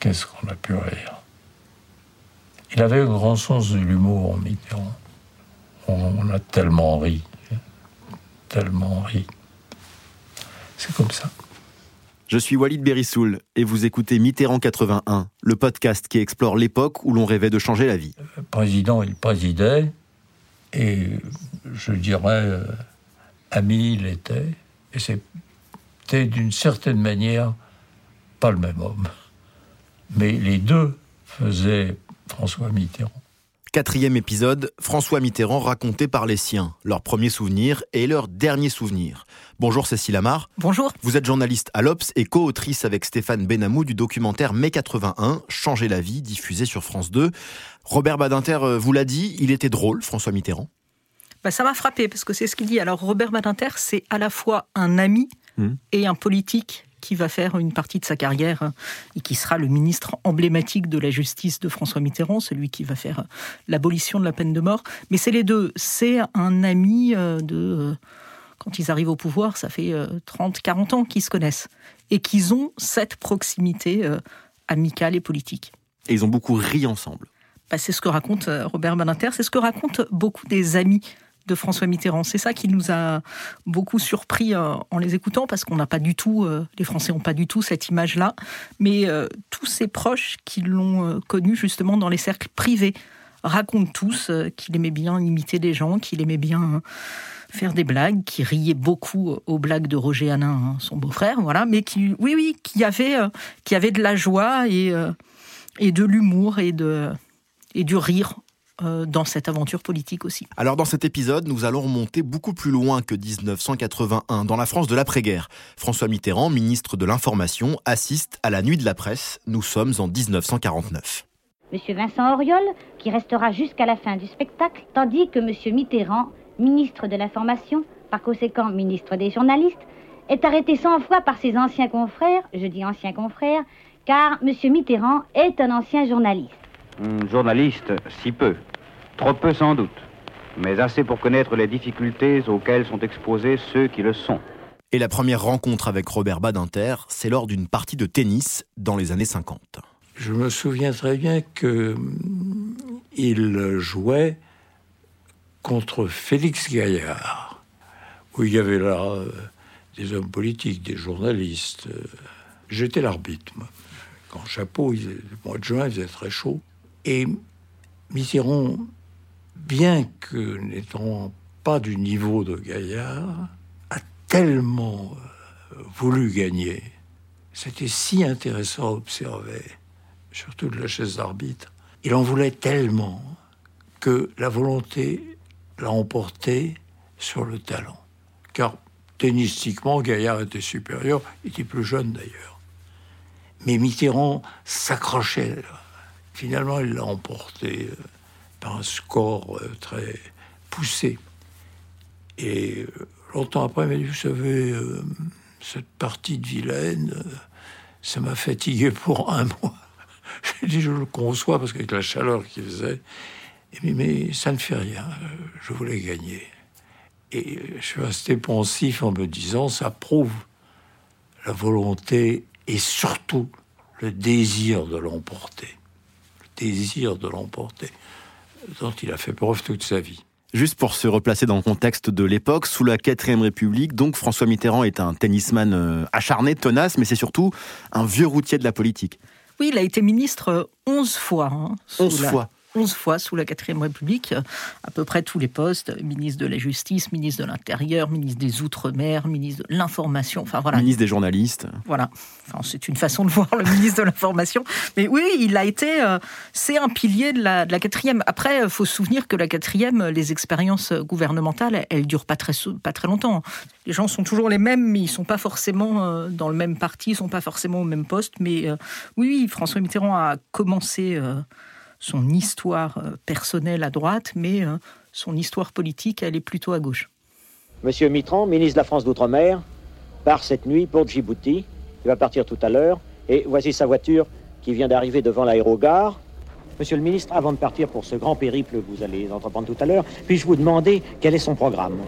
qu'est-ce qu'on a pu rire. Il avait un grand sens de l'humour, Mitterrand. On a tellement ri, tellement ri. C'est comme ça. Je suis Walid Berissoul et vous écoutez Mitterrand 81, le podcast qui explore l'époque où l'on rêvait de changer la vie. Le président, il présidait et je dirais, euh, ami il était. Et c'était d'une certaine manière pas le même homme. Mais les deux faisaient François Mitterrand. Quatrième épisode, François Mitterrand raconté par les siens, leurs premiers souvenirs et leurs derniers souvenirs. Bonjour Cécile Amar. Bonjour. Vous êtes journaliste à l'Obs et co-autrice avec Stéphane Benamou du documentaire Mai 81, Changer la vie, diffusé sur France 2. Robert Badinter euh, vous l'a dit, il était drôle, François Mitterrand. Bah, ça m'a frappé parce que c'est ce qu'il dit. Alors Robert Badinter, c'est à la fois un ami hmm. et un politique qui va faire une partie de sa carrière hein, et qui sera le ministre emblématique de la justice de François Mitterrand, celui qui va faire l'abolition de la peine de mort. Mais c'est les deux. C'est un ami euh, de... Euh, quand ils arrivent au pouvoir, ça fait 30, euh, 40 ans qu'ils se connaissent et qu'ils ont cette proximité amicale et politique. Et ils ont beaucoup ri ensemble. Bah, c'est ce que raconte Robert Badinter, c'est ce que racontent beaucoup des amis de François Mitterrand. C'est ça qui nous a beaucoup surpris euh, en les écoutant parce qu'on n'a pas du tout, euh, les Français n'ont pas du tout cette image-là. Mais euh, tous ses proches qui l'ont connu justement dans les cercles privés racontent tous qu'il aimait bien imiter des gens, qu'il aimait bien faire des blagues, qu'il riait beaucoup aux blagues de Roger Hanin, hein, son beau-frère, voilà, mais qui, oui, oui, qui avait, qui avait de la joie et, et de l'humour et de et du rire dans cette aventure politique aussi. Alors dans cet épisode, nous allons remonter beaucoup plus loin que 1981, dans la France de l'après-guerre. François Mitterrand, ministre de l'Information, assiste à la nuit de la presse. Nous sommes en 1949. Monsieur Vincent Auriol, qui restera jusqu'à la fin du spectacle, tandis que Monsieur Mitterrand, ministre de l'Information, par conséquent ministre des journalistes, est arrêté 100 fois par ses anciens confrères, je dis anciens confrères, car Monsieur Mitterrand est un ancien journaliste. Un journaliste, si peu. Trop peu sans doute, mais assez pour connaître les difficultés auxquelles sont exposés ceux qui le sont. Et la première rencontre avec Robert Badinter, c'est lors d'une partie de tennis dans les années 50. Je me souviens très bien que mm, il jouait contre Félix Gaillard, où il y avait là euh, des hommes politiques, des journalistes. J'étais l'arbitre, moi. Quand chapeau, il, le mois de juin, il faisait très chaud. Et Mitterrand bien que n'étant pas du niveau de Gaillard, a tellement euh, voulu gagner. C'était si intéressant à observer, surtout de la chaise d'arbitre. Il en voulait tellement que la volonté l'a emporté sur le talent. Car tennistiquement, Gaillard était supérieur, était plus jeune d'ailleurs. Mais Mitterrand s'accrochait. Finalement, il l'a emporté. Par un score euh, très poussé. Et euh, longtemps après, il m'a dit, vous savez, euh, cette partie de Vilaine, ça m'a fatigué pour un mois. J'ai dit, je le conçois, parce qu'avec la chaleur qu'il faisait, il mais ça ne fait rien, je voulais gagner. Et je suis resté pensif en me disant, ça prouve la volonté et surtout le désir de l'emporter. Le désir de l'emporter dont il a fait preuve toute sa vie. Juste pour se replacer dans le contexte de l'époque, sous la 4ème République, donc François Mitterrand est un tennisman euh, acharné, tenace, mais c'est surtout un vieux routier de la politique. Oui, il a été ministre 11 fois. 11 hein, fois 11 fois sous la 4 République, à peu près tous les postes, ministre de la Justice, ministre de l'Intérieur, ministre des Outre-mer, ministre de l'Information, enfin voilà. Ministre des journalistes. Voilà, enfin, c'est une façon de voir le ministre de l'Information. Mais oui, il a été, euh, c'est un pilier de la, de la quatrième. Après, il faut se souvenir que la quatrième, les expériences gouvernementales, elles durent pas très, pas très longtemps. Les gens sont toujours les mêmes, mais ils sont pas forcément euh, dans le même parti, ils sont pas forcément au même poste. Mais euh, oui, François Mitterrand a commencé son histoire euh, personnelle à droite, mais euh, son histoire politique, elle est plutôt à gauche. Monsieur Mitran, ministre de la France d'Outre-mer, part cette nuit pour Djibouti. Il va partir tout à l'heure. Et voici sa voiture qui vient d'arriver devant l'aérogare. Monsieur le ministre, avant de partir pour ce grand périple que vous allez entreprendre tout à l'heure, puis-je vous demander quel est son programme?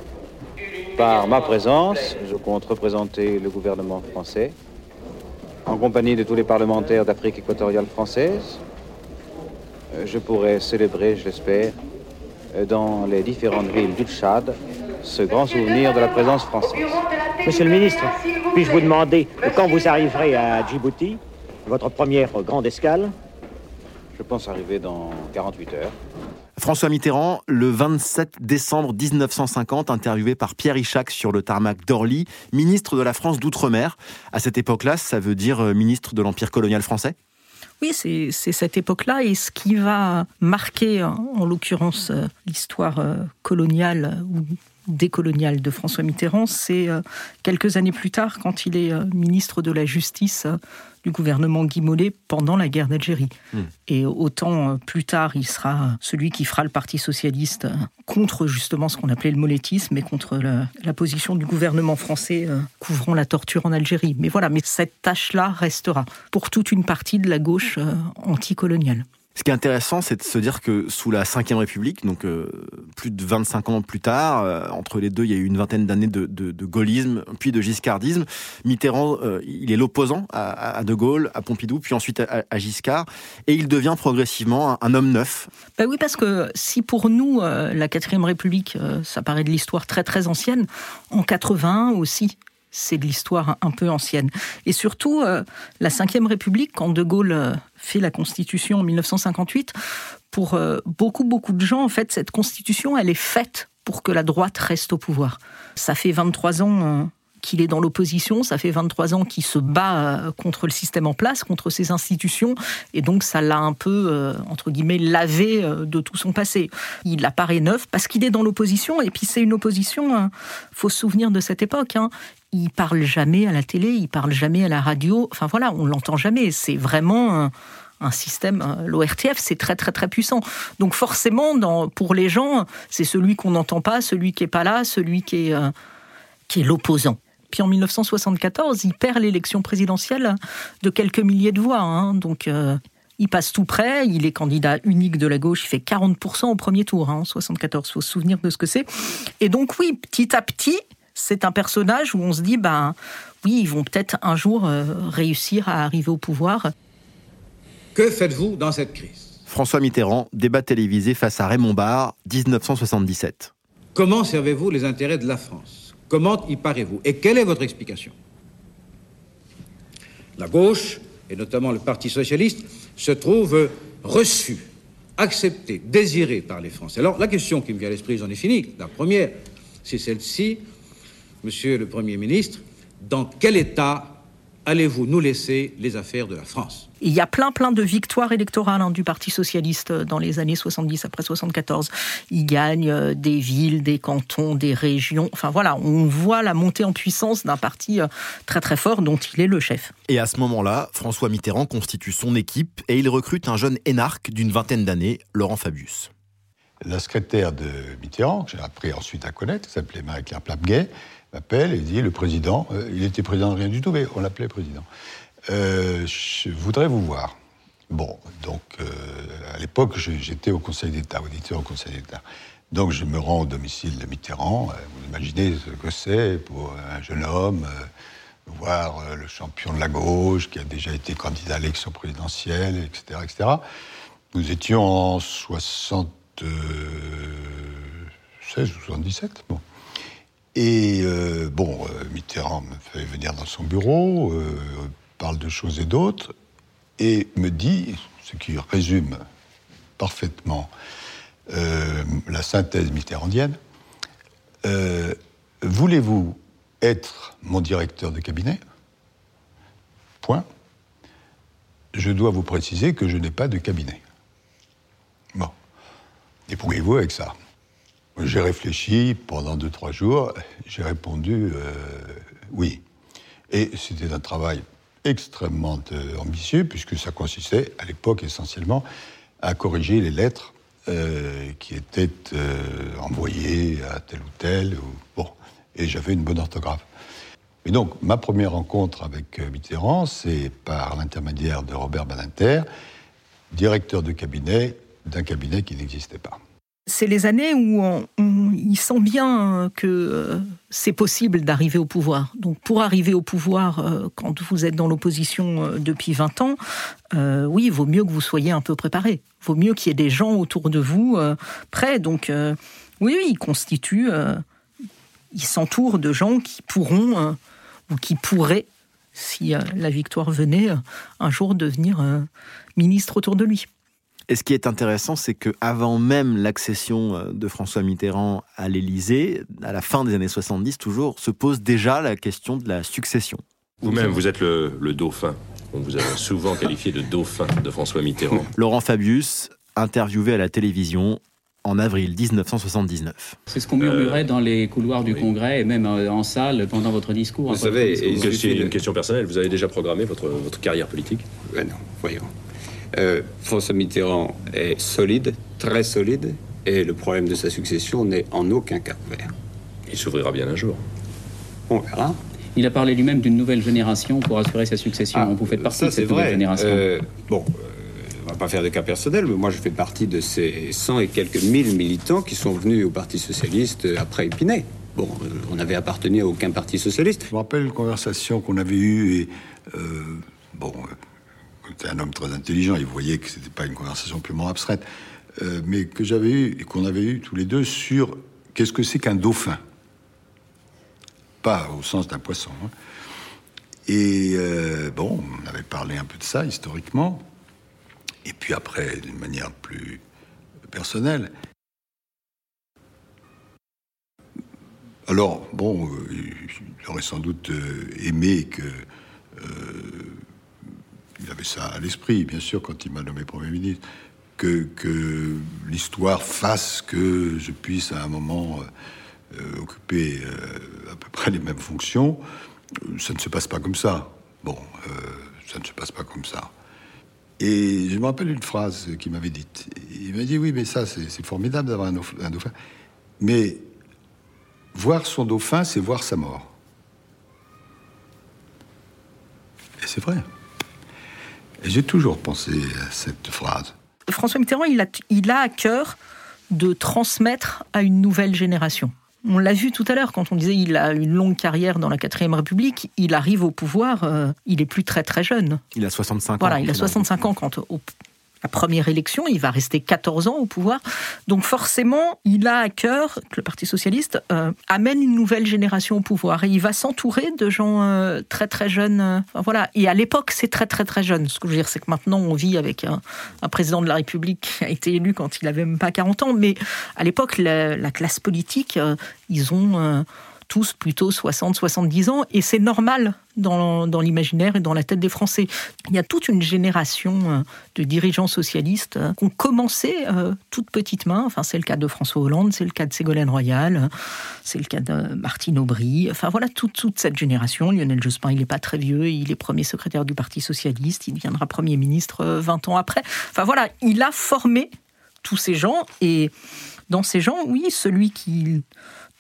Par ma présence, je compte représenter le gouvernement français en compagnie de tous les parlementaires d'Afrique équatoriale française. Euh, je pourrai célébrer, je l'espère, euh, dans les différentes villes du Tchad, ce grand souvenir de la présence française. Monsieur le ministre, puis-je vous demander quand vous arriverez à Djibouti, votre première grande escale? Je pense arriver dans 48 heures. François Mitterrand, le 27 décembre 1950, interviewé par Pierre Ichac sur le tarmac d'Orly, ministre de la France d'Outre-mer. À cette époque-là, ça veut dire euh, ministre de l'Empire colonial français? Oui, c'est cette époque-là et ce qui va marquer, en l'occurrence, euh, l'histoire euh, coloniale ou décoloniale de François Mitterrand, c'est quelques années plus tard, quand il est ministre de la Justice du gouvernement Guy Mollet pendant la guerre d'Algérie. Hmm. Et autant euh, plus tard, il sera celui qui fera le Parti socialiste euh, contre justement ce qu'on appelait le mollettisme et contre la, position du gouvernement français euh, couvrant la torture en Algérie. Mais voilà, mais cette tâche-là restera pour toute une partie de la gauche anticoloniale. Ce qui est intéressant, c'est de se dire que sous la Ve République, donc euh, plus de 25 ans plus tard, euh, entre les deux, il y a eu une vingtaine d'années de, gaullisme, puis de giscardisme. Mitterrand, euh, il est l'opposant à, De Gaulle, à Pompidou, puis ensuite à, Giscard, et il devient progressivement un, homme neuf. Ben oui, parce que si pour nous, la Quatrième République, ça paraît de l'histoire très très ancienne, en 81 aussi, c'est de l'histoire un peu ancienne. Et surtout, euh, la Ve République, quand De Gaulle euh, fait la Constitution en 1958, pour euh, beaucoup, beaucoup de gens, en fait, cette Constitution, elle est faite pour que la droite reste au pouvoir. Ça fait 23 ans qu'il est dans l'opposition, ça fait 23 ans qu'il se bat contre le système en place, contre ses institutions, et donc ça l'a un peu, entre guillemets, lavé de tout son passé. Il apparaît neuf parce qu'il est dans l'opposition, et puis c'est une opposition, faut se souvenir de cette époque, hein il parle jamais à la télé, il parle jamais à la radio. Enfin voilà, on l'entend jamais. C'est vraiment un, système. L'ORTF, c'est très très très puissant. Donc forcément, pour les gens, c'est celui qu'on n'entend pas, celui qui est pas là, celui qui est, euh, qui est l'opposant. Puis en 1974, il perd l'élection présidentielle de quelques milliers de voix. Hein. donc euh, il passe tout près, il est candidat unique de la gauche, il fait 40% au premier tour hein, en 74, il faut se souvenir de ce que c'est. Et donc oui, petit à petit, c'est un personnage où on se dit, ben oui, ils vont peut-être un jour euh, réussir à arriver au pouvoir. Que faites-vous dans cette crise? François Mitterrand, débat télévisé face à Raymond Barre, 1977. Comment servez-vous les intérêts de la France? Comment y parez-vous? Et quelle est votre explication? La gauche, et notamment le Parti socialiste, se trouve reçu, accepté, désiré par les Français. Alors la question qui me vient à l'esprit, j'en ai fini. La première, c'est celle-ci. Monsieur le Premier ministre, dans quel état allez-vous nous laisser les affaires de la France? Il y a plein plein de victoires électorales hein, du Parti socialiste dans les années 70 après 74. Il gagne euh, des villes, des cantons, des régions. Enfin voilà, on voit la montée en puissance d'un parti euh, très très fort dont il est le chef. Et à ce moment-là, François Mitterrand constitue son équipe et il recrute un jeune énarque d'une vingtaine d'années, Laurent Fabius. La secrétaire de Mitterrand, que j'ai appris ensuite à connaître, s'appelait Marie-Claire Plapguet, m'appelle et dit le président, euh, il était président de rien du tout, mais on l'appelait président. Euh, je voudrais vous voir. Bon, donc euh, à l'époque, j'étais au Conseil d'État, auditeur au Conseil d'État. Donc je me rends au domicile de Mitterrand. Vous imaginez ce que c'est pour un jeune homme, voir le champion de la gauche qui a déjà été candidat à l'élection présidentielle, etc., etc. Nous étions en 76 ou 77. Bon. Et euh, bon, euh, Mitterrand me fait venir dans son bureau, euh, parle de choses et d'autres, et me dit, ce qui résume parfaitement la synthèse mitterrandienne, voulez-vous être mon directeur de cabinet? Point. Je dois vous préciser que je n'ai pas de cabinet. Bon. Débrouillez-vous avec ça? J'ai réfléchi pendant deux, trois jours. J'ai répondu euh, oui. Et c'était un travail extrêmement euh, ambitieux, puisque ça consistait, à l'époque essentiellement, à corriger les lettres euh, qui étaient envoyées à tel ou tel. bon. Et j'avais une bonne orthographe. Et donc, ma première rencontre avec Mitterrand, c'est par l'intermédiaire de Robert Badinter, directeur de cabinet d'un cabinet qui n'existait pas. C'est les années où on, il sent bien que euh, c'est possible d'arriver au pouvoir. Donc pour arriver au pouvoir, euh, quand vous êtes dans l'opposition euh, depuis 20 ans, oui, il vaut mieux que vous soyez un peu préparé. Il vaut mieux qu'il y ait des gens autour de vous prêts. Donc oui, oui, il constitue, il s'entoure de gens qui pourront ou qui pourraient, si la victoire venait, un jour devenir ministre autour de lui. Et ce qui est intéressant, c'est que avant même l'accession euh, de François Mitterrand à l'Élysée, à la fin des années 70 toujours, se pose déjà la question de la succession. Vous-même, vous êtes le, dauphin. On vous a souvent qualifié de dauphin de François Mitterrand. Laurent Fabius, interviewé à la télévision en avril 1979. C'est ce qu'on murmurait dans les couloirs du Congrès et même euh, en salle pendant votre discours. Vous savez, c'est une question personnelle, vous avez déjà programmé votre, votre carrière politique? Ben Non, voyons. Euh, François Mitterrand est solide, très solide, et le problème de sa succession n'est en aucun cas ouvert. Il s'ouvrira bien un jour. On verra. Il a parlé lui-même d'une nouvelle génération pour assurer sa succession. Ah, Vous faites partie de cette nouvelle génération. Euh, bon, euh, on va pas faire de cas personnel, mais moi je fais partie de ces cent et quelques mille militants qui sont venus au Parti socialiste après Épinay. Bon, on n'avait appartenu à aucun parti socialiste. Je me rappelle une conversation qu'on avait eue et bon c'était un homme très intelligent, il voyait que c'était pas une conversation purement abstraite, euh, mais que j'avais eu et qu'on avait eu tous les deux sur qu'est-ce que c'est qu'un dauphin. Pas au sens d'un poisson. Hein. Et euh, bon, on avait parlé un peu de ça historiquement, et puis après, d'une manière plus personnelle. Alors, bon, euh, il aurait sans doute aimé que il avait ça à l'esprit, bien sûr, quand il m'a nommé Premier ministre, que, que l'histoire fasse que je puisse à un moment euh, euh, occuper euh, à peu près les mêmes fonctions. Ça ne se passe pas comme ça. Bon, ça ne se passe pas comme ça. Et je me rappelle une phrase qu'il m'avait dite. Il m'a dit Oui, mais ça, c'est formidable d'avoir un dauphin. Mais voir son dauphin, c'est voir sa mort. Et c'est vrai. J'ai toujours pensé à cette phrase. François Mitterrand, il a, il a à cœur de transmettre à une nouvelle génération. On l'a vu tout à l'heure quand on disait il a une longue carrière dans la 4ème République, il arrive au pouvoir, euh, il est plus très très jeune. Il a 65 ans. Voilà, il a 65 ans quand au, la première élection, il va rester 14 ans au pouvoir. Donc forcément, il a à cœur que le Parti socialiste euh, amène une nouvelle génération au pouvoir et il va s'entourer de gens euh, très très jeunes. Euh, voilà. Et à l'époque, c'est très très très jeune. Ce que je veux dire, c'est que maintenant, on vit avec un, président de la République qui a été élu quand il avait même pas 40 ans. Mais à l'époque, la, la, classe politique, ils ont tous plutôt 60, 70 ans, et c'est normal dans, l'imaginaire et dans la tête des Français. Il y a toute une génération euh, de dirigeants socialistes euh, qui ont commencé euh, toute petite main. Enfin, c'est le cas de François Hollande, c'est le cas de Ségolène Royal, c'est le cas de Martine Aubry. Enfin, voilà toute, toute cette génération. Lionel Jospin, il n'est pas très vieux, il est premier secrétaire du Parti socialiste, il deviendra premier ministre 20 ans après. Enfin, voilà, il a formé tous ces gens, et dans ces gens, oui, celui qui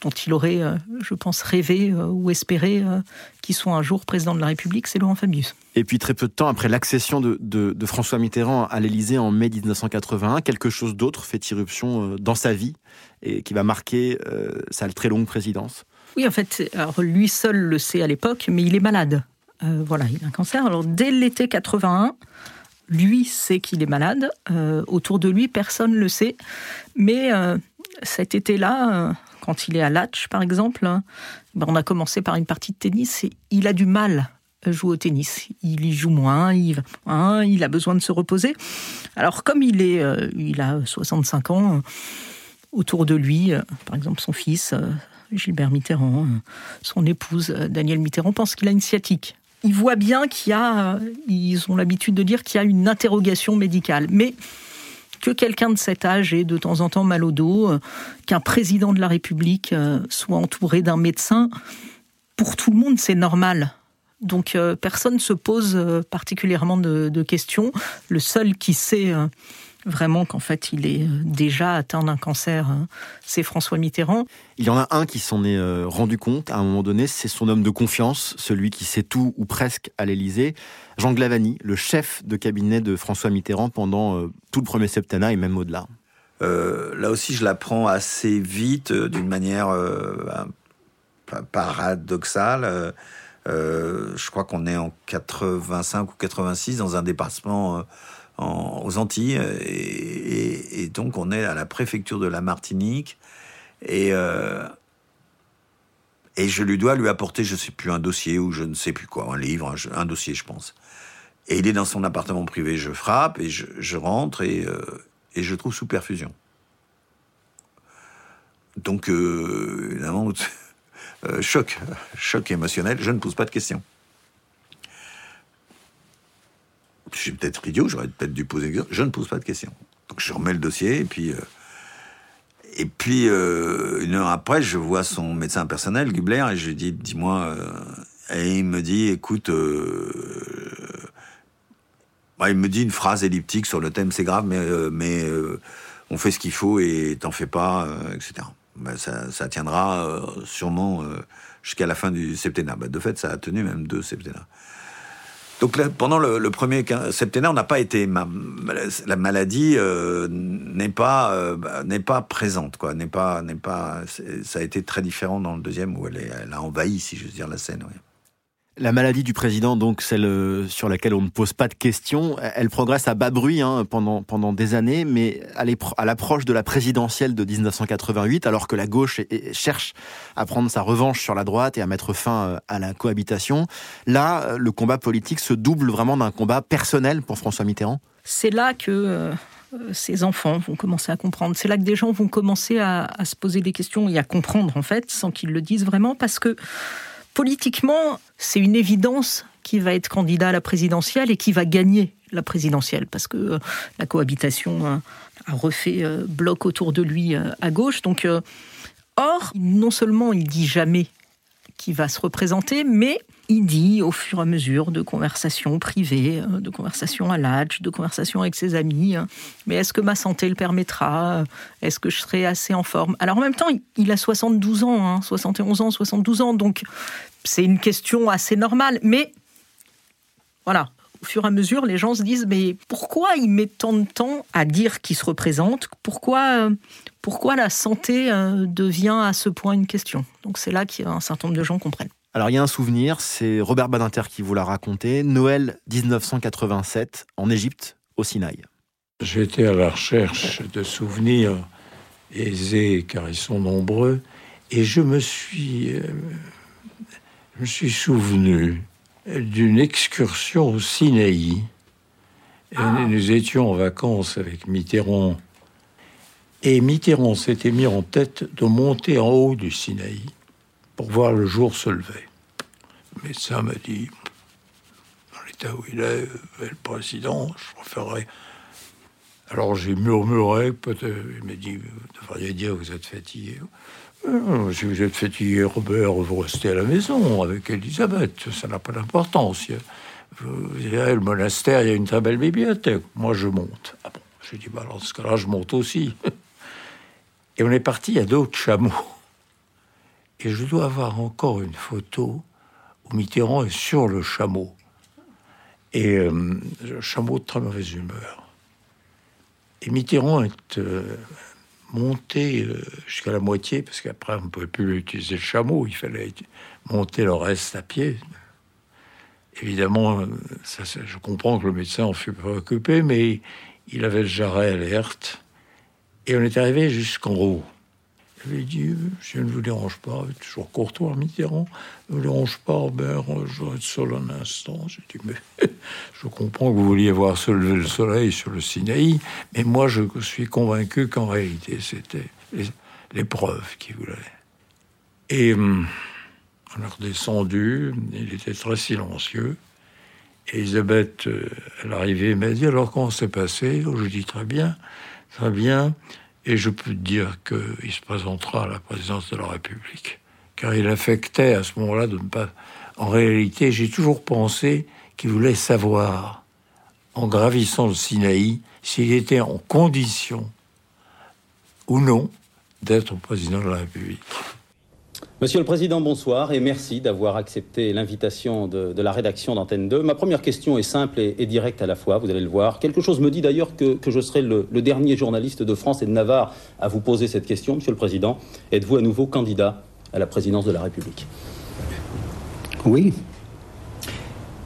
dont il aurait, euh, je pense, rêvé euh, ou espéré euh, qu'il soit un jour président de la République, c'est Laurent Fabius. Et puis très peu de temps après l'accession de, François Mitterrand à l'Élysée en mai 1981, quelque chose d'autre fait irruption dans sa vie et qui va marquer sa très longue présidence. Oui, en fait, alors lui seul le sait à l'époque, mais il est malade. voilà, il a un cancer. Alors dès l'été 81, lui sait qu'il est malade. autour de lui, personne ne le sait. Mais cet été-là, quand il est à Latch, par exemple, hein, ben, on a commencé par une partie de tennis et il a du mal à jouer au tennis. Il y joue moins, il, il a besoin de se reposer. Alors, comme il, est, euh, il a 65 ans, euh, autour de lui, euh, par exemple, son fils, Gilbert Mitterrand, son épouse, Danielle Mitterrand, pense qu'il a une sciatique. Il voit bien qu'il y a, ils ont l'habitude de dire qu'il y a une interrogation médicale. Mais que quelqu'un de cet âge ait de temps en temps mal au dos, euh, qu'un président de la République euh, soit entouré d'un médecin, pour tout le monde, c'est normal. Donc euh, personne ne se pose particulièrement de, questions. Le seul qui sait vraiment qu'en fait il est déjà atteint d'un cancer, hein, c'est François Mitterrand. Il y en a un qui s'en est rendu compte à un moment donné, c'est son homme de confiance, celui qui sait tout ou presque à l'Élysée. Jean Glavani, le chef de cabinet de François Mitterrand pendant euh, tout le premier septennat et même au-delà. là aussi, je l'apprends assez vite, d'une manière paradoxale. je crois qu'on est en 85 ou 86 dans un département aux Antilles, et, donc on est à la préfecture de la Martinique, et et je lui dois lui apporter, je sais plus, un dossier ou je ne sais plus quoi, un livre, un, dossier, je pense. Et il est dans son appartement privé, je frappe et je, rentre et, euh, et, je trouve sous perfusion. Donc, euh, évidemment, euh, choc, choc émotionnel, je ne pose pas de questions. Je suis peut-être idiot, j'aurais peut-être dû poser une question, je ne pose pas de questions. Donc je remets le dossier et puis et puis, euh, une heure après, je vois son médecin personnel, Gubler, et je lui dis, dis-moi, euh, et il me dit, écoute, euh, il me dit une phrase elliptique sur le thème, c'est grave, mais, mais on fait ce qu'il faut et t'en fais pas, etc. Bah, ça, tiendra sûrement jusqu'à la fin du septennat. Bah, de fait, ça a tenu même deux septennats. Donc pendant le, premier septennat, on n'a pas été la maladie euh, n'est pas euh, n'est pas présente quoi, n'est pas n'est pas ça a été très différent dans le deuxième où elle, elle a envahi si je veux dire la scène. La maladie du président, donc celle euh, sur laquelle on ne pose pas de questions, elle progresse à bas bruit hein, pendant, pendant des années, mais à l'approche de la présidentielle de 1988, alors que la gauche cherche à prendre sa revanche sur la droite et à mettre fin euh, à la cohabitation, là, euh, le combat politique se double vraiment d'un combat personnel pour François Mitterrand C'est là que... ces enfants vont commencer à comprendre. C'est là que des gens vont commencer à se poser des questions et à comprendre, en fait, sans qu'ils le disent vraiment, parce que Politiquement, c'est une évidence qui va être candidat à la présidentielle et qui va gagner la présidentielle, parce que euh, la cohabitation euh, a refait euh, bloc autour de lui à gauche. Donc, or, non seulement il dit jamais qu'il va se représenter, mais il dit au fur et à mesure de conversations privées, de conversations à l'âge, de conversations avec ses amis, hein. mais est-ce que ma santé le permettra Est-ce que je serai assez en forme? Alors en même temps, il a 72 ans, 71 hein, ans, 72 ans, donc c'est une question assez normale, mais voilà. Au fur et à mesure, les gens se disent mais pourquoi il met tant de temps à dire qu'il se représente? Pourquoi, euh, pourquoi la santé euh, devient à ce point une question? Donc c'est là qu'un certain nombre de gens comprennent. Alors il y a un souvenir, c'est Robert Badinter qui vous l'a raconté, Noël 1987 en Égypte, au Sinaï. J'étais à la recherche de souvenirs aisés car ils sont nombreux et je me suis, euh, je me suis souvenu d'une excursion au Sinaï. nous étions en vacances avec Mitterrand et Mitterrand s'était mis en tête de monter en haut du Sinaï pour voir le jour se lever. Le médecin m'a dit, dans l'état où il est, le président, je préférerais. Alors j'ai murmuré, peut-être, il m'a dit, vous devriez dire que vous êtes fatigué. Euh, si vous êtes fatigué, Robert, vous restez à la maison avec Elisabeth, ça n'a pas d'importance. Le monastère, il y a une très belle bibliothèque. Moi, je monte. Ah bon, j'ai dit, bah, dans ce cas-là, je monte aussi. Et on est parti à d'autres chameaux. Et je dois avoir encore une photo où Mitterrand est sur le chameau. Et euh, le chameau de très mauvaise humeur. Et Mitterrand est euh, monté euh, jusqu'à la moitié, parce qu'après on ne pouvait plus utiliser le chameau, il fallait monter le reste à pied. Évidemment, ça, je comprends que le médecin en fut préoccupé, mais il avait le jarret alerte. Et on est arrivé jusqu'en haut. Je lui ai dit, je ne vous dérange pas, toujours courtois, Mitterrand, ne vous dérange pas, Robert, je vais être seul un instant. J'ai dit, mais je comprends que vous vouliez voir se lever le soleil sur le Sinaï, mais moi je suis convaincu qu'en réalité c'était l'épreuve qui voulait. Et hum, on est redescendu, il était très silencieux. Et Elisabeth, euh, à l'arrivée, m'a dit Alors, comment s'est passé? Je dis Très bien, très bien. Et je peux te dire qu'il se présentera à la présidence de la République. Car il affectait à ce moment-là de ne pas. En réalité, j'ai toujours pensé qu'il voulait savoir, en gravissant le Sinaï, s'il était en condition ou non d'être président de la République. Monsieur le Président, bonsoir et merci d'avoir accepté l'invitation de, la rédaction d'Antenne 2. Ma première question est simple et, directe à la fois, vous allez le voir. Quelque chose me dit d'ailleurs que, je serai le, le, dernier journaliste de France et de Navarre à vous poser cette question, Monsieur le Président. Êtes-vous à nouveau candidat à la présidence de la République? Oui.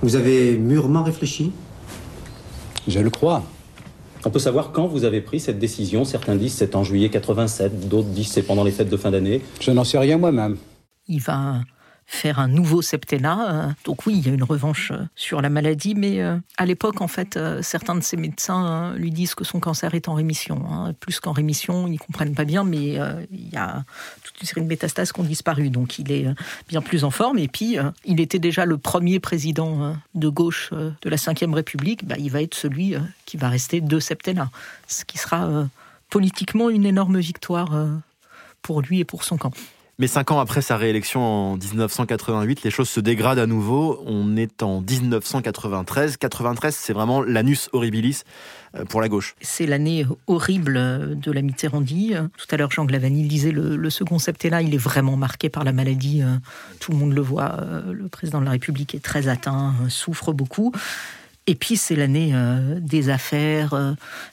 Vous avez mûrement réfléchi? Je le crois. On peut savoir quand vous avez pris cette décision. Certains disent c'est en juillet 87, d'autres disent c'est pendant les fêtes de fin d'année. Je n'en sais rien moi-même. Il va faire un nouveau septennat. Euh, donc oui, il y a une revanche euh, sur la maladie, mais euh, à l'époque, en fait, certains de ses médecins lui disent que son cancer est en rémission. Hein. Plus qu'en rémission, ils ne comprennent pas bien, mais il y a toute une série de métastases qui ont disparu. Donc il est bien plus en forme. Et puis, il était déjà le premier président de gauche de la Ve République. Bah, il va être celui qui va rester deux septennats, ce qui sera politiquement une énorme victoire pour lui et pour son camp. Mais cinq ans après sa réélection en 1988, les choses se dégradent à nouveau. On est en 1993. 93, c'est vraiment l'anus horribilis euh, pour la gauche. C'est l'année horrible de la Mitterrandie. Tout à l'heure, Jean Glavany disait le, le second septennat, il est vraiment marqué par la maladie. Tout le monde le voit. Le président de la République est très atteint, souffre beaucoup. Et puis c'est l'année euh, des affaires, euh,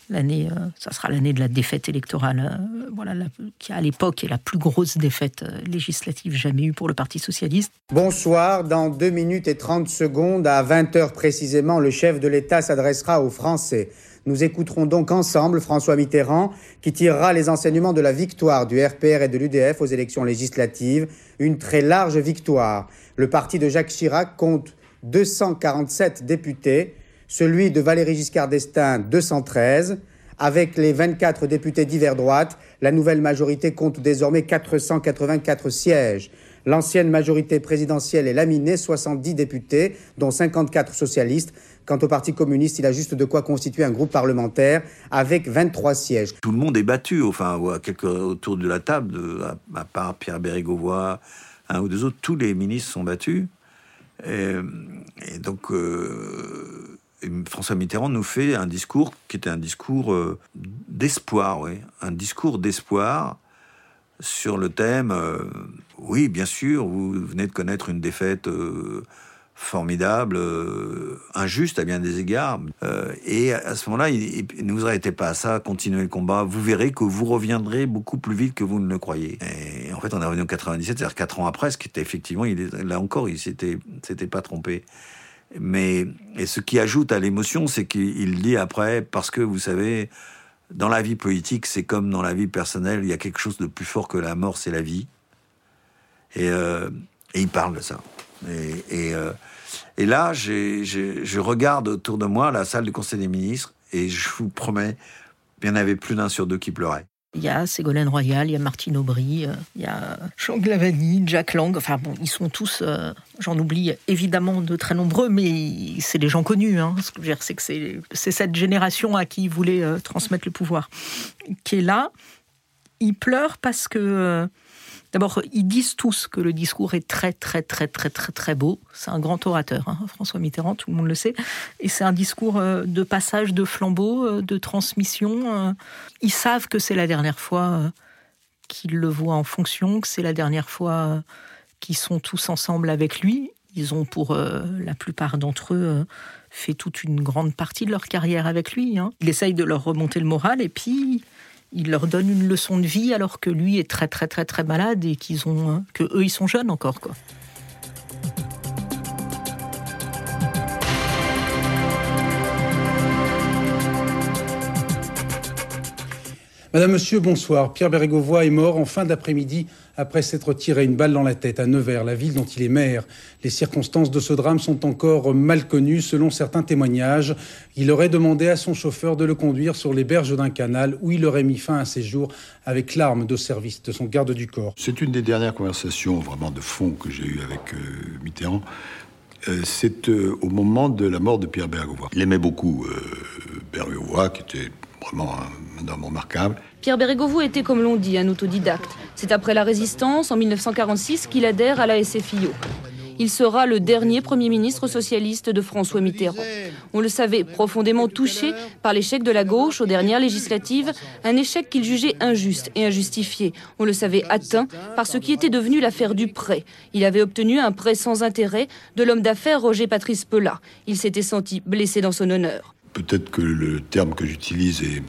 l'année, euh, ça sera l'année de la défaite électorale, voilà, qui à l'époque est la plus grosse défaite législative jamais eue pour le Parti socialiste. Bonsoir, dans 2 minutes et 30 secondes, à 20 heures précisément, le chef de l'État s'adressera aux Français. Nous écouterons donc ensemble François Mitterrand, qui tirera les enseignements de la victoire du RPR et de l'UDF aux élections législatives, une très large victoire. Le parti de Jacques Chirac compte 247 députés celui de Valéry Giscard d'Estaing 213. Avec les 24 députés d'hiver droite, la nouvelle majorité compte désormais 484 sièges. L'ancienne majorité présidentielle est laminée, 70 députés, dont 54 socialistes. Quant au Parti communiste, il a juste de quoi constituer un groupe parlementaire avec 23 sièges. Tout le monde est battu, enfin, autour de la table, à, part Pierre Bérégovoy, un ou deux autres, tous les ministres sont battus. Et, donc, euh, François Mitterrand nous fait un discours qui était un discours euh, d'espoir, oui, un discours d'espoir sur le thème. Euh, oui, bien sûr, vous venez de connaître une défaite euh, formidable, injuste à bien des égards. et à ce moment-là, il, ne vous arrêtez pas à ça, continuez le combat. Vous verrez que vous reviendrez beaucoup plus vite que vous ne le croyez. Et en fait, on est revenu en 97, c'est-à-dire quatre ans après, ce qui était effectivement, là encore, il s'était pas trompé. Mais et ce qui ajoute à l'émotion, c'est qu'il dit après, parce que vous savez, dans la vie politique, c'est comme dans la vie personnelle, il y a quelque chose de plus fort que la mort, c'est la vie. Et, euh, il parle de ça. Et, et, euh, et là, je regarde autour de moi la salle du Conseil des ministres, et je vous promets, il y en avait plus d'un sur deux qui pleurait. Il y a Ségolène Royal, il y a Martine Aubry, euh, il y a Jean Glavany, Jack Lang. Enfin bon, ils sont tous, euh, j'en oublie évidemment de très nombreux, mais c'est des gens connus. Hein. Ce que je veux dire, c'est que c'est cette génération à qui il voulait euh, transmettre le pouvoir qui est là. Ils pleurent parce que D'abord, ils disent tous que le discours est très, très, très, très, très, très beau. C'est un grand orateur, hein, François Mitterrand, tout le monde le sait. Et c'est un discours euh, de passage de flambeau, euh, de transmission. Euh. Ils savent que c'est la dernière fois qu'ils le voient en fonction, que c'est la dernière fois qu'ils sont tous ensemble avec lui. Ils ont, pour la plupart d'entre eux, fait toute une grande partie de leur carrière avec lui. Hein. Il essaye de leur remonter le moral et puis il leur donne une leçon de vie alors que lui est très très très très malade et qu'ils ont hein, que eux ils sont jeunes encore quoi. Madame, Monsieur, bonsoir. Pierre Bérégovoy est mort en fin d'après-midi après s'être tiré une balle dans la tête à Nevers, la ville dont il est maire. Les circonstances de ce drame sont encore mal connues selon certains témoignages. Il aurait demandé à son chauffeur de le conduire sur les berges d'un canal où il aurait mis fin à ses jours avec l'arme de service de son garde du corps. C'est une des dernières conversations vraiment de fond que j'ai eues avec euh, Mitterrand. Euh, c'est euh, au moment de la mort de Pierre Bergovoy. Il aimait beaucoup Bergovoy, qui était vraiment un homme remarquable. Pierre Bérégovoy était, comme l'on dit, un autodidacte. C'est après la Résistance, en 1946, qu'il adhère à la SFIO. Il sera le dernier Premier ministre socialiste de François Mitterrand. On le savait profondément touché par l'échec de la gauche aux dernières législatives, un échec qu'il jugeait injuste et injustifié. On le savait atteint par ce qui était devenu l'affaire du prêt. Il avait obtenu un prêt sans intérêt de l'homme d'affaires Roger Patrice Pelat. Il s'était senti blessé dans son honneur. Peut-être que le terme que j'utilise est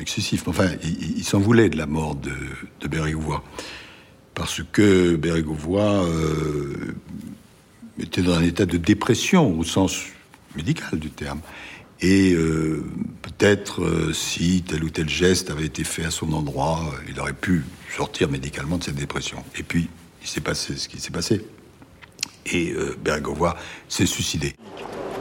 excessif, mais enfin, il, s'en voulait de la mort de, de Bérégovoy. Parce que Bérégovoy euh, était dans un état de dépression, au sens médical du terme. Et euh, peut-être euh, si tel ou tel geste avait été fait à son endroit, il aurait pu sortir médicalement de cette dépression. Et puis, il s'est passé ce qui s'est passé. Et euh, s'est suicidé.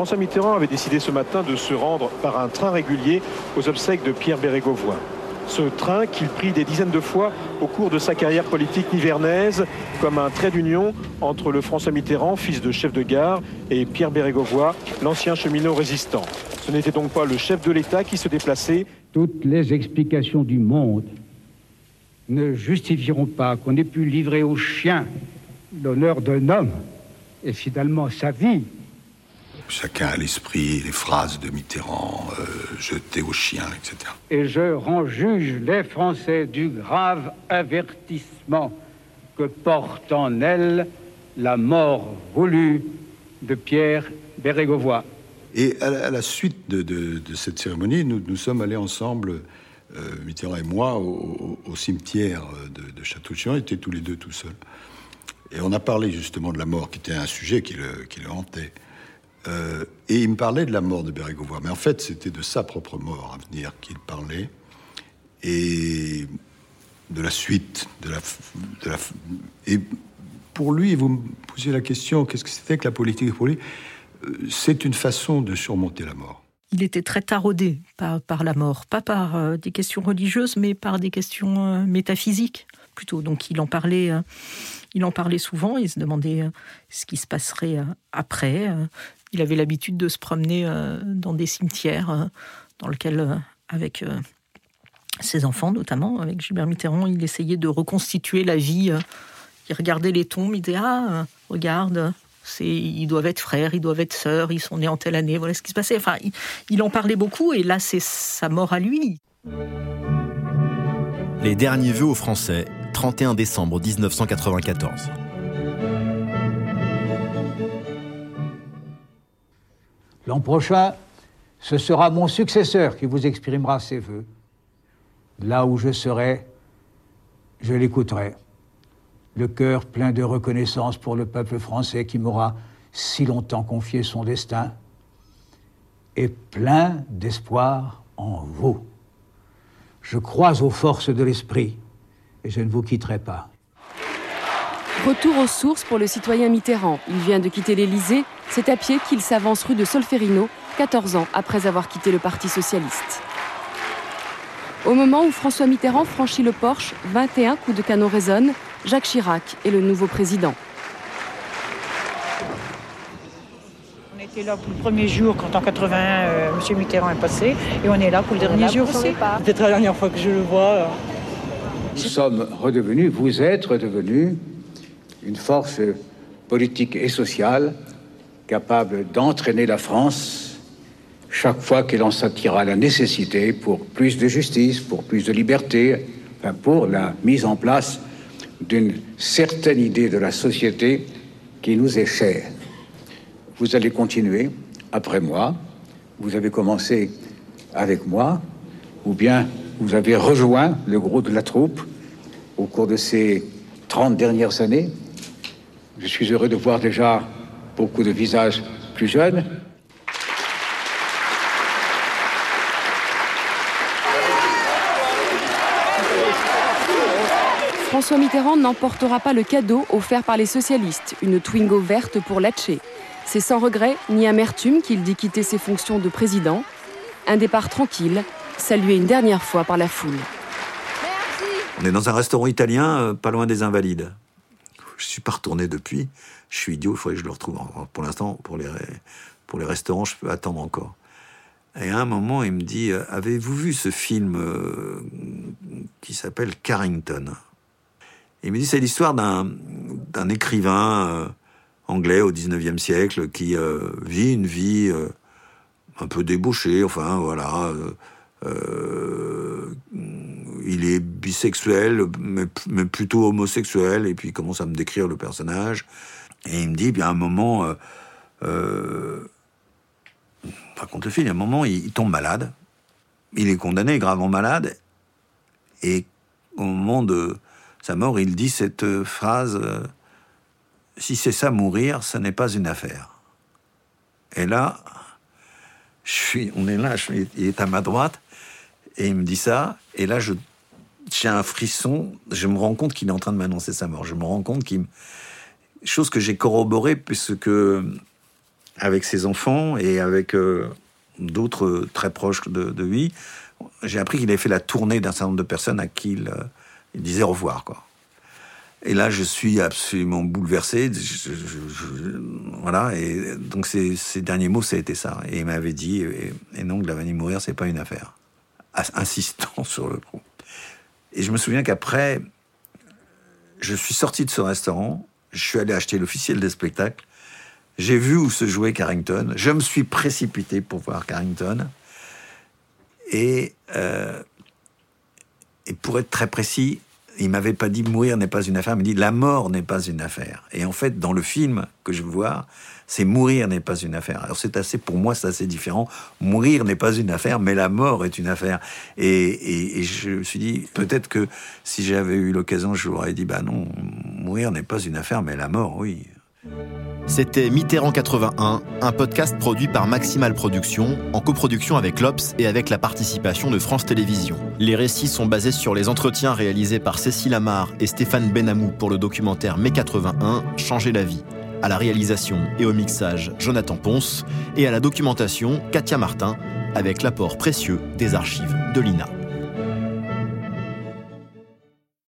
François Mitterrand avait décidé ce matin de se rendre par un train régulier aux obsèques de Pierre Bérégovoy. Ce train qu'il prit des dizaines de fois au cours de sa carrière politique nivernaise comme un trait d'union entre le François Mitterrand, fils de chef de gare, et Pierre Bérégovoy, l'ancien cheminot résistant. Ce n'était donc pas le chef de l'État qui se déplaçait. Toutes les explications du monde ne justifieront pas qu'on ait pu livrer aux chiens l'honneur d'un homme et finalement sa vie Chacun a l'esprit les phrases de Mitterrand, euh, jeter aux chiens, etc. Et je rends juge les Français du grave avertissement que porte en elle la mort voulue de Pierre Bérégovoy. Et à la, suite de, cette cérémonie, nous, nous sommes allés ensemble, euh, Mitterrand et moi, au, cimetière de, de Château-Chinon, étaient tous les deux tout seuls. Et on a parlé justement de la mort, qui était un sujet qui le, qui le hantait. Euh, et il me parlait de la mort de Bérégovoy. Mais en fait, c'était de sa propre mort à venir qu'il parlait. Et de la suite, de la, Et pour lui, vous me posiez la question, qu'est-ce que c'était que la politique pour lui euh, C'est une façon de surmonter la mort. Il était très taraudé par, par la mort, pas par euh, des questions religieuses, mais par des questions métaphysiques plutôt. Donc il en parlait il en parlait souvent, il se demandait ce qui se passerait après, il avait l'habitude de se promener euh, dans des cimetières euh, dans lesquels, euh, avec ses enfants notamment, avec Gilbert Mitterrand, il essayait de reconstituer la vie. Il regardait les tombes, il disait Ah, regarde, ils doivent être frères, ils doivent être sœurs, ils sont nés en telle année, voilà ce qui se passait. Enfin, il en parlait beaucoup et là, c'est sa mort à lui. Les derniers vœux aux Français, 31 décembre 1994. L'an prochain, ce sera mon successeur qui vous exprimera ses voeux. Là où je serai, je l'écouterai. Le cœur plein de reconnaissance pour le peuple français qui m'aura si longtemps confié son destin, et plein d'espoir en vous. Je crois aux forces de l'esprit et je ne vous quitterai pas. Retour aux sources pour le citoyen Mitterrand. Il vient de quitter l'Élysée. C'est à pied qu'il s'avance rue de Solferino, 14 ans après avoir quitté le Parti socialiste. Au moment où François Mitterrand franchit le Porsche, 21 coups de canon résonnent. Jacques Chirac est le nouveau président. On était là pour le premier jour quand en 81 euh, M. Mitterrand est passé et on est là pour le dernier jour aussi. C'était la dernière fois que je le vois. Nous sommes redevenus, vous êtes redevenus une force politique et sociale capable d'entraîner la France chaque fois qu'elle en sentira la nécessité pour plus de justice, pour plus de liberté, pour la mise en place d'une certaine idée de la société qui nous est chère. Vous allez continuer après moi, vous avez commencé avec moi, ou bien vous avez rejoint le groupe de la troupe au cours de ces 30 dernières années, je suis heureux de voir déjà beaucoup de visages plus jeunes. François Mitterrand n'emportera pas le cadeau offert par les socialistes, une Twingo verte pour Latché. C'est sans regret ni amertume qu'il dit quitter ses fonctions de président. Un départ tranquille, salué une dernière fois par la foule. On est dans un restaurant italien, euh, pas loin des Invalides. Je suis pas retourné depuis. Je suis idiot, il faudrait que je le retrouve. Pour l'instant, pour les, pour les restaurants, je peux attendre encore. Et à un moment, il me dit euh, Avez-vous vu ce film euh, qui s'appelle Carrington? Il me dit C'est l'histoire d'un écrivain anglais au 19e siècle qui vit une vie un peu débouchée, enfin voilà. Il est bisexuel, mais, mais, plutôt homosexuel, et puis il commence à me décrire le personnage. Et il me dit, bien à un moment, euh, euh, raconte le film, à un moment, il, tombe malade. Il est condamné, gravement malade. Et au moment de sa mort, il dit cette phrase euh, Si c'est ça mourir, ce n'est pas une affaire. Et là, je suis, on est là, il est à ma droite, et il me dit ça, et là, je, j'ai un frisson, je me rends compte qu'il est en train de m'annoncer sa mort. Je me rends compte qu'il chose que j'ai corroborée puisque avec ses enfants et avec euh, d'autres très proches de, lui, j'ai appris qu'il avait fait la tournée d'un certain nombre de personnes à qui il, euh, disait au revoir. Et là, je suis absolument bouleversé. voilà. Et donc, ces, derniers mots, ça a été ça. Et il m'avait dit, et, et non, Glavani mourir, c'est pas une affaire. Insistant sur le coup. Et je me souviens qu'après, je suis sorti de ce restaurant je suis allé acheter l'officiel des spectacles. J'ai vu où se jouait Carrington. Je me suis précipité pour voir Carrington. Et, euh, et pour être très précis, il m'avait pas dit mourir n'est pas une affaire, il m'a dit la mort n'est pas une affaire. Et en fait, dans le film que je veux voir, c'est mourir n'est pas une affaire. Alors c'est assez, pour moi, c'est assez différent. Mourir n'est pas une affaire, mais la mort est une affaire. Et, je me suis dit, peut-être que si j'avais eu l'occasion, je leur dit, bah non, mourir n'est pas une affaire, mais la mort, oui. C'était Mitterrand 81, un podcast produit par Maximal Productions, en coproduction avec l'Obs et avec la participation de France Télévisions. Les récits sont basés sur les entretiens réalisés par Cécile Amar et Stéphane Benamou pour le documentaire Mai 81, Changer la vie à la réalisation et au mixage Jonathan Ponce, et à la documentation Katia Martin, avec l'apport précieux des archives de l'INA.